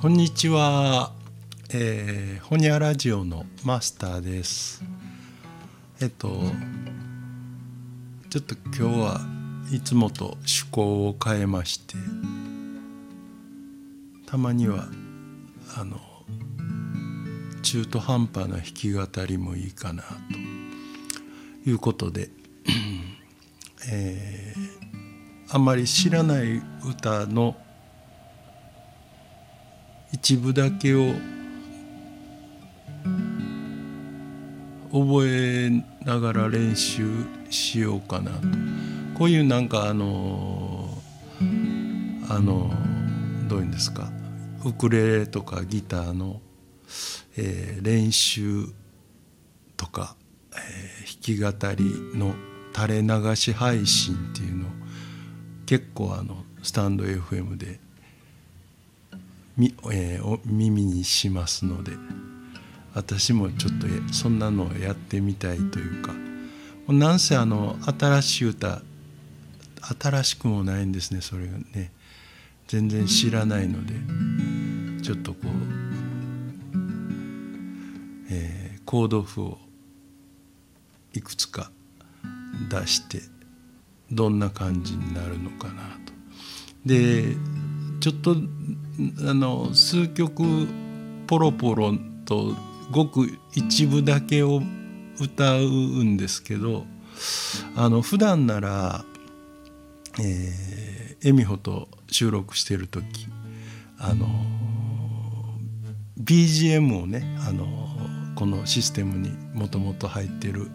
こんにちは、えー、ホニャラジオのマスターです。えっとちょっと今日はいつもと趣向を変えましてたまにはあの中途半端な弾き語りもいいかなということで、えー、あんまり知らない歌の一部だけを覚えながら練習しようかなと。こういうなんかあのあのどういうんですか。ウクレレとかギターの、えー、練習とか、えー、弾き語りの垂れ流し配信っていうのを結構あのスタンド FM でみ、えー、耳にしますので私もちょっとそんなのをやってみたいというかなんせあの新しい歌新しくもないんですねそれがね全然知らないのでちょっとこう、えー、コード譜をいくつか出してどんな感じになるのかなと。でちょっとあの数曲ポロポロとごく一部だけを歌うんですけどあの普段ならえー、恵美穂と収録してる時あの BGM をねあのこのシステムにもともと入ってる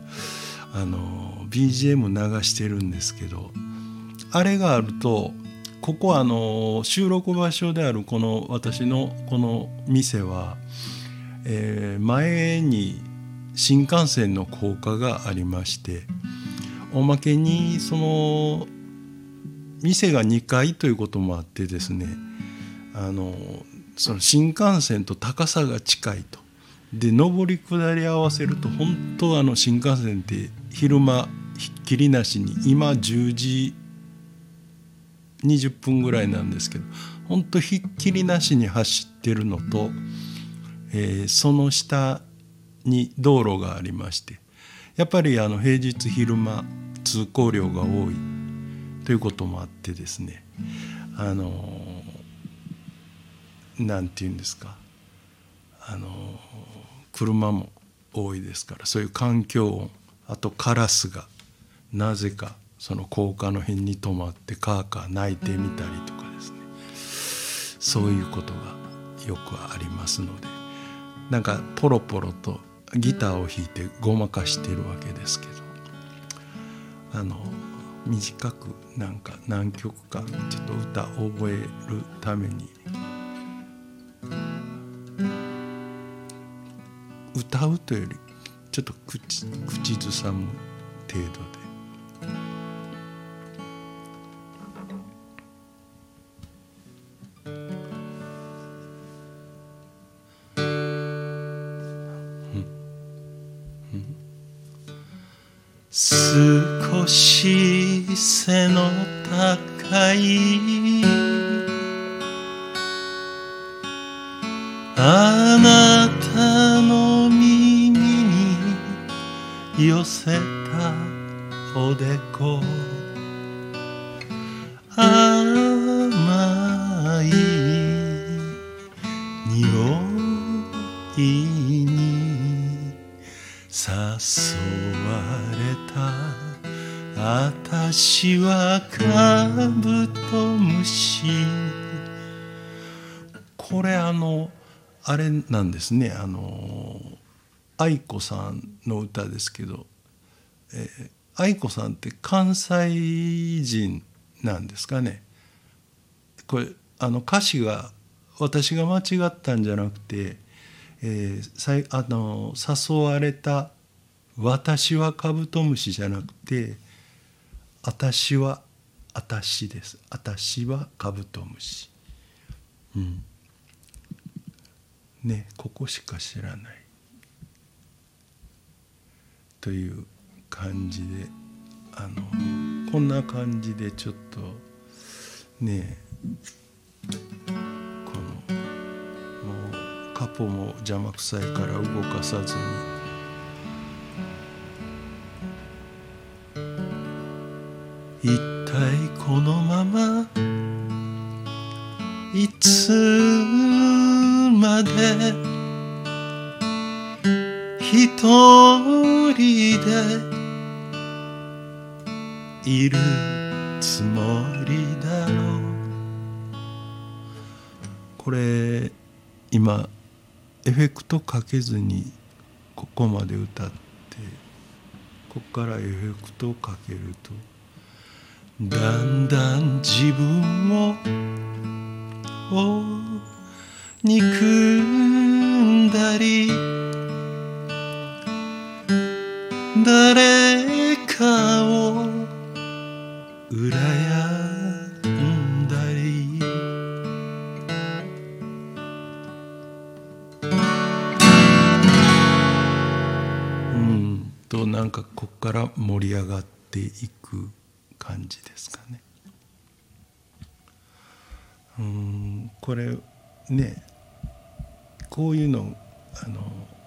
あの BGM 流してるんですけどあれがあるとここはあの収録場所であるこの私のこの店は、えー、前に新幹線の高架がありましておまけにその店が2階ということもあってですねあのその新幹線と高さが近いと。で上り下り合わせると本当あの新幹線って昼間ひっきりなしに今10時20分ぐらいなんですけど本当ひっきりなしに走ってるのと、えー、その下に道路がありましてやっぱりあの平日昼間通行量が多いということもあってですねあのなんて言うんですかあの車も多いですからそういう環境音あとカラスがなぜかその高架の辺に止まってカーカー鳴いてみたりとかですね。そういうことがよくありますので。なんかポロポロとギターを弾いてごまかしてるわけですけど。あの短くなんか何曲かちょっと歌覚えるために。歌うというよりちょっと口口ずさむ程度で。少し背の高い。あなたの耳に寄せたおでこ。あたしはカブトムシ。これあのあれなんですね。あの愛子さんの歌ですけど、えー、愛子さんって関西人なんですかね。これあの歌詞が私が間違ったんじゃなくて、えー、あの誘われた「私はカブトムシ」じゃなくて私は私です。私はカブトムシ。うん。ねここしか知らない。という感じであのこんな感じでちょっとねこのもうカポも邪魔くさいから動かさずに。一体このままいつまで一人でいるつもりだろう。これ今エフェクトかけずにここまで歌ってここからエフェクトをかけると。だんだん自分を憎んだり誰かを羨んだり。うんとなんかこっから盛り上がっていく。感じですかね。うんこれねこういうのあの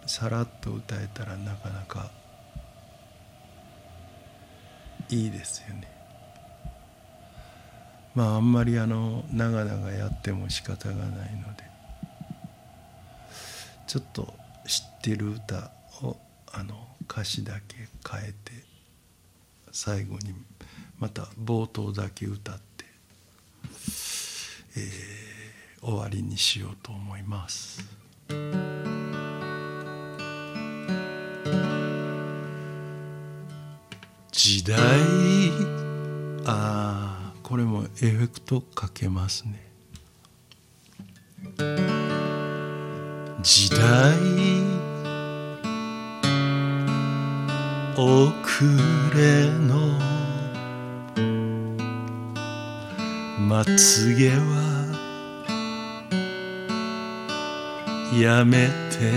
さらっと歌えたらなかなかいいですよね。まああんまりあの長々やっても仕方がないのでちょっと知ってる歌をあの歌詞だけ変えて最後にまた冒頭だけ歌って、えー、終わりにしようと思います。時代ああこれもエフェクトかけますね時代遅れのまつげはやめてよ。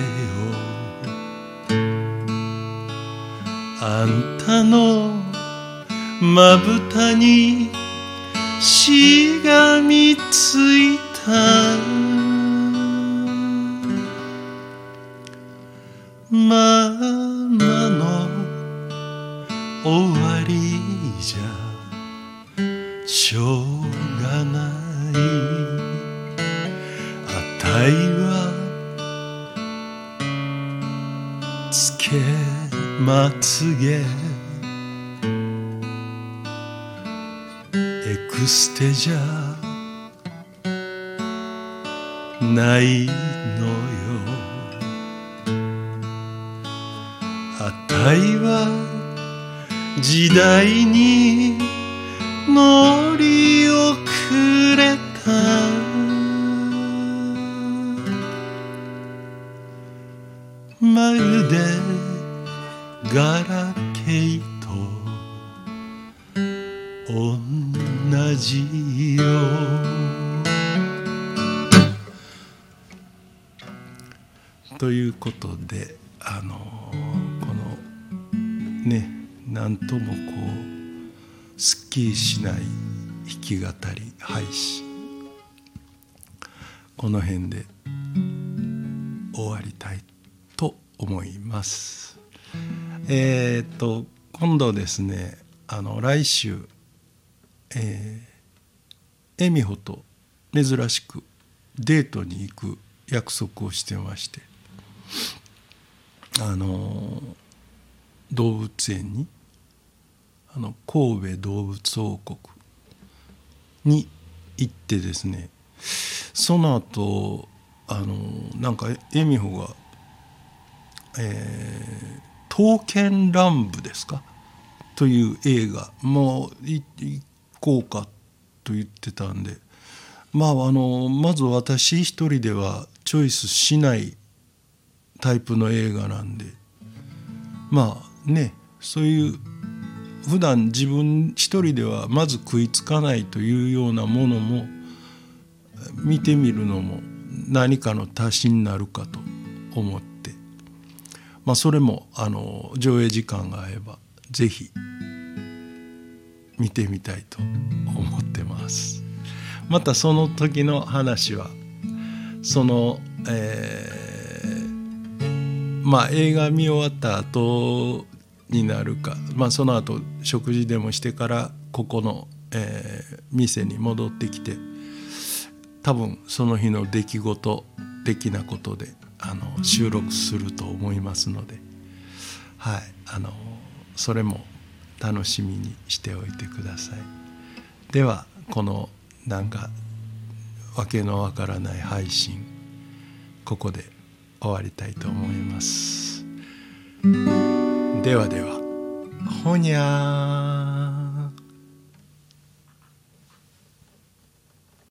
あんたのまぶたにしがみついた。ままの終わりじゃ。しょうがない。あたいはつけまつげ。エクステじゃないのよ。あたいは時代に乗りを遅れた。まるでガラケーと同じよということであのこのね何ともこうすっきりしない弾き語り配信この辺で終わりたいと思います。えっ、と今度ですねあの来週、えー、恵美穂と珍しくデートに行く約束をしてましてあの動物園にあの神戸動物王国に行ってですねその後あのなんか恵美穂が、えー、刀剣乱舞ですか？という映画もう行こうかと言ってたんでまああのまず私一人ではチョイスしないタイプの映画なんでまあねそういう普段自分一人ではまず食いつかないというようなものも見てみるのも何かの足しになるかと思ってまあ、それもあの上映時間が合えばぜひ見てみたいと思ってます。またその時の話はその、えまあ映画見終わった後になるか、まあ、その後食事でもしてからここの、えー、店に戻ってきて多分その日の出来事的なことであの収録すると思いますので、はい、あのそれも楽しみにしておいてください。ではこのなんかわけのわからない配信ここで終わりたいと思います。ではでは。ほにゃー。